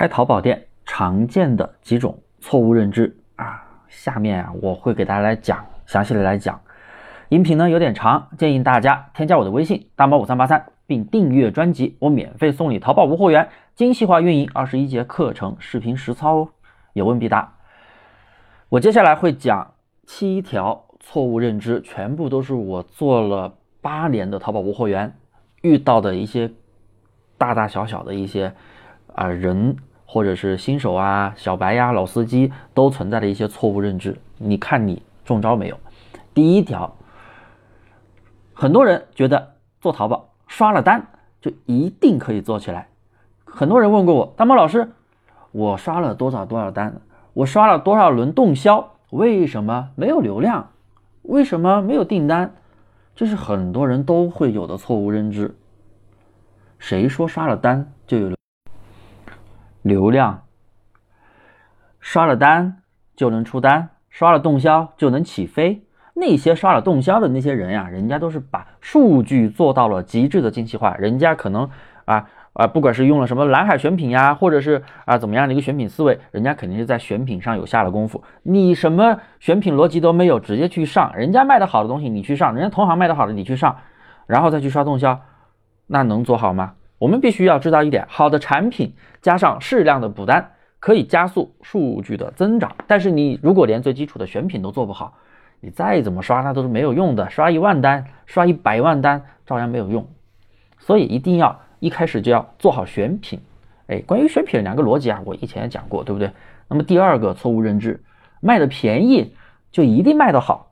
开淘宝店常见的几种错误认知啊，下面啊我会给大家来讲，详细的来讲。音频呢有点长，建议大家添加我的微信大猫五三八三，并订阅专辑，我免费送你淘宝无货源精细化运营二十一节课程视频实操哦，有问必答。我接下来会讲七条错误认知，全部都是我做了八年的淘宝无货源遇到的一些大大小小的一些啊人或者是新手啊、小白呀、老司机都存在的一些错误认知，你看你中招没有？第一条。很多人觉得做淘宝刷了单就一定可以做起来。很多人问过我，大猫老师，我刷了多少多少单，我刷了多少轮动销，为什么没有流量？为什么没有订单？这是很多人都会有的错误认知。谁说刷了单就有流量？刷了单就能出单？刷了动销就能起飞？那些刷了动销的那些人呀，人家都是把数据做到了极致的精细化，人家可能啊啊，不管是用了什么蓝海选品呀，或者是啊怎么样的一个选品思维，人家肯定是在选品上有下了功夫。你什么选品逻辑都没有，直接去上人家卖的好的东西，你去上，人家同行卖的好的你去上，然后再去刷动销，那能做好吗？我们必须要知道一点，好的产品加上适量的补单，可以加速数据的增长。但是你如果连最基础的选品都做不好，你再怎么刷，那都是没有用的。刷一万单，刷一百万单，照样没有用。所以一定要一开始就要做好选品。哎，关于选品两个逻辑啊，我以前也讲过，对不对？那么第二个错误认知，卖的便宜就一定卖得好。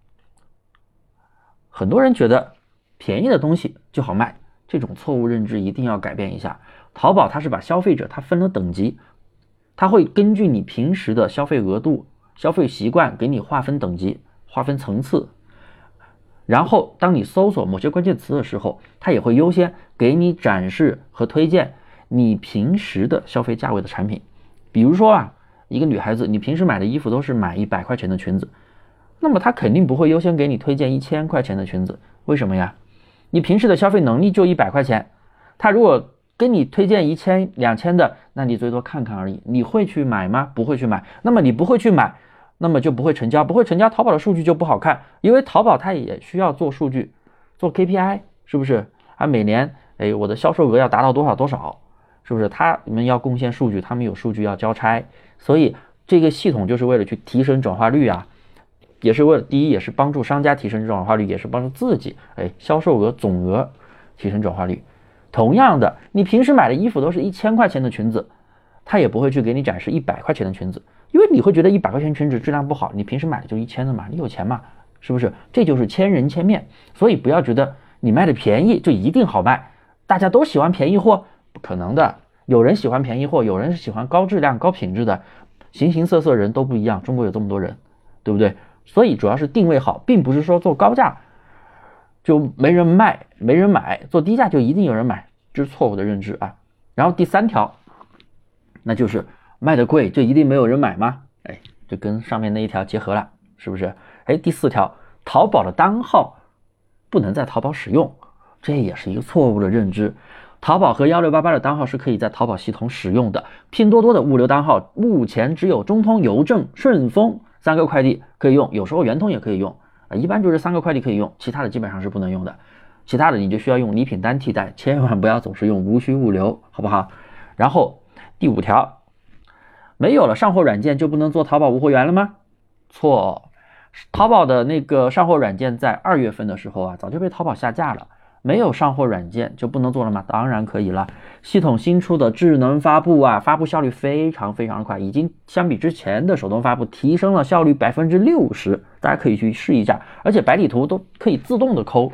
很多人觉得便宜的东西就好卖，这种错误认知一定要改变一下。淘宝它是把消费者它分了等级，它会根据你平时的消费额度、消费习惯给你划分等级。划分层次，然后当你搜索某些关键词的时候，它也会优先给你展示和推荐你平时的消费价位的产品。比如说啊，一个女孩子，你平时买的衣服都是买一百块钱的裙子，那么她肯定不会优先给你推荐一千块钱的裙子。为什么呀？你平时的消费能力就一百块钱，他如果跟你推荐一千、两千的，那你最多看看而已。你会去买吗？不会去买。那么你不会去买。那么就不会成交，不会成交，淘宝的数据就不好看，因为淘宝它也需要做数据，做 KPI，是不是？啊，每年，哎，我的销售额要达到多少多少，是不是？他们要贡献数据，他们有数据要交差，所以这个系统就是为了去提升转化率啊，也是为了第一，也是帮助商家提升转化率，也是帮助自己，哎，销售额总额提升转化率。同样的，你平时买的衣服都是一千块钱的裙子，他也不会去给你展示一百块钱的裙子。因为你会觉得一百块钱裙子质量不好，你平时买的就一千的嘛，你有钱嘛，是不是？这就是千人千面，所以不要觉得你卖的便宜就一定好卖，大家都喜欢便宜货，不可能的。有人喜欢便宜货，有人是喜欢高质量、高品质的，形形色色人都不一样。中国有这么多人，对不对？所以主要是定位好，并不是说做高价就没人卖、没人买，做低价就一定有人买，这是错误的认知啊。然后第三条，那就是。卖的贵就一定没有人买吗？哎，就跟上面那一条结合了，是不是？哎，第四条，淘宝的单号不能在淘宝使用，这也是一个错误的认知。淘宝和幺六八八的单号是可以在淘宝系统使用的，拼多多的物流单号目前只有中通、邮政、顺丰三个快递可以用，有时候圆通也可以用啊，一般就是三个快递可以用，其他的基本上是不能用的。其他的你就需要用礼品单替代，千万不要总是用无需物流，好不好？然后第五条。没有了上货软件就不能做淘宝无货源了吗？错，淘宝的那个上货软件在二月份的时候啊，早就被淘宝下架了。没有上货软件就不能做了吗？当然可以了。系统新出的智能发布啊，发布效率非常非常的快，已经相比之前的手动发布提升了效率百分之六十。大家可以去试一下，而且白底图都可以自动的抠，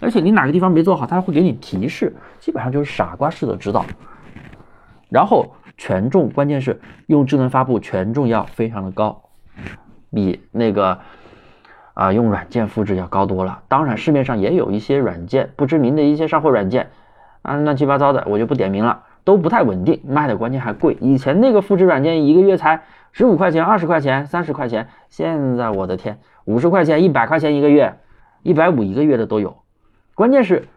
而且你哪个地方没做好，它会给你提示，基本上就是傻瓜式的指导。然后。权重关键是用智能发布，权重要非常的高，比那个啊用软件复制要高多了。当然市面上也有一些软件不知名的一些上货软件啊乱七八糟的，我就不点名了，都不太稳定，卖的关键还贵。以前那个复制软件一个月才十五块钱、二十块钱、三十块钱，现在我的天，五十块钱、一百块钱一个月，一百五一个月的都有。关键是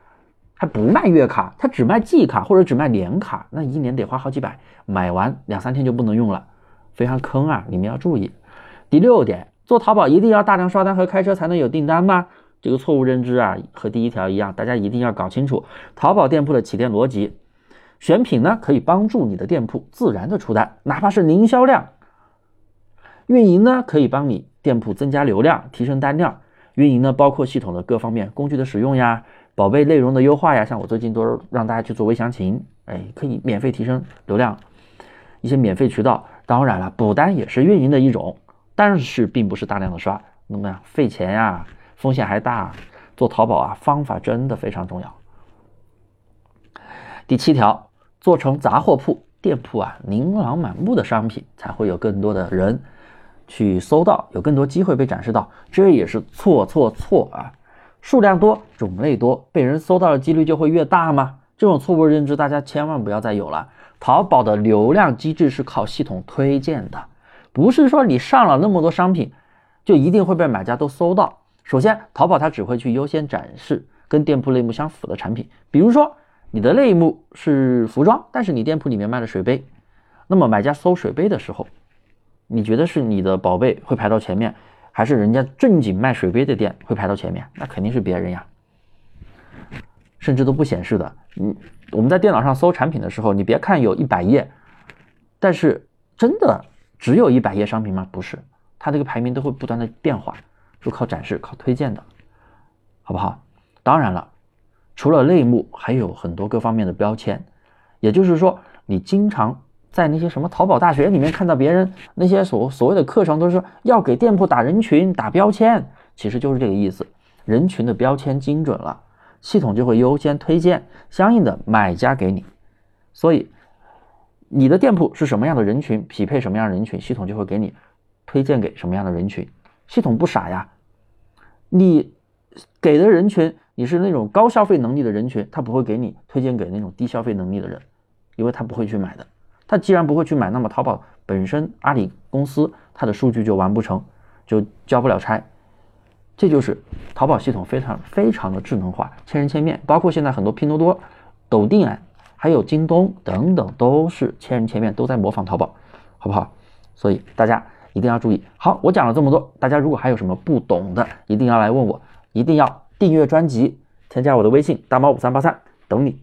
还不卖月卡，它只卖季卡或者只卖年卡，那一年得花好几百，买完两三天就不能用了，非常坑啊！你们要注意。第六点，做淘宝一定要大量刷单和开车才能有订单吗？这个错误认知啊，和第一条一样，大家一定要搞清楚淘宝店铺的起店逻辑。选品呢，可以帮助你的店铺自然的出单，哪怕是零销量。运营呢，可以帮你店铺增加流量，提升单量。运营呢，包括系统的各方面工具的使用呀，宝贝内容的优化呀，像我最近都让大家去做微详情，哎，可以免费提升流量。一些免费渠道，当然了，补单也是运营的一种，但是并不是大量的刷，那么呀，费钱呀。风险还大，做淘宝啊，方法真的非常重要。第七条，做成杂货铺店铺啊，琳琅满目的商品才会有更多的人去搜到，有更多机会被展示到，这也是错错错啊！数量多，种类多，被人搜到的几率就会越大吗？这种错误认知大家千万不要再有了。淘宝的流量机制是靠系统推荐的，不是说你上了那么多商品，就一定会被买家都搜到。首先，淘宝它只会去优先展示跟店铺类目相符的产品。比如说，你的类目是服装，但是你店铺里面卖的水杯，那么买家搜水杯的时候，你觉得是你的宝贝会排到前面，还是人家正经卖水杯的店会排到前面？那肯定是别人呀，甚至都不显示的。嗯，我们在电脑上搜产品的时候，你别看有一百页，但是真的只有一百页商品吗？不是，它这个排名都会不断的变化。就靠展示、靠推荐的，好不好？当然了，除了类目，还有很多各方面的标签。也就是说，你经常在那些什么淘宝大学里面看到别人那些所所谓的课程，都是要给店铺打人群、打标签，其实就是这个意思。人群的标签精准了，系统就会优先推荐相应的买家给你。所以，你的店铺是什么样的人群，匹配什么样的人群，系统就会给你推荐给什么样的人群。系统不傻呀，你给的人群你是那种高消费能力的人群，他不会给你推荐给那种低消费能力的人，因为他不会去买的。他既然不会去买，那么淘宝本身阿里公司它的数据就完不成，就交不了差。这就是淘宝系统非常非常的智能化，千人千面。包括现在很多拼多多、抖音啊，还有京东等等，都是千人千面，都在模仿淘宝，好不好？所以大家。一定要注意。好，我讲了这么多，大家如果还有什么不懂的，一定要来问我，一定要订阅专辑，添加我的微信大猫五三八三，等你。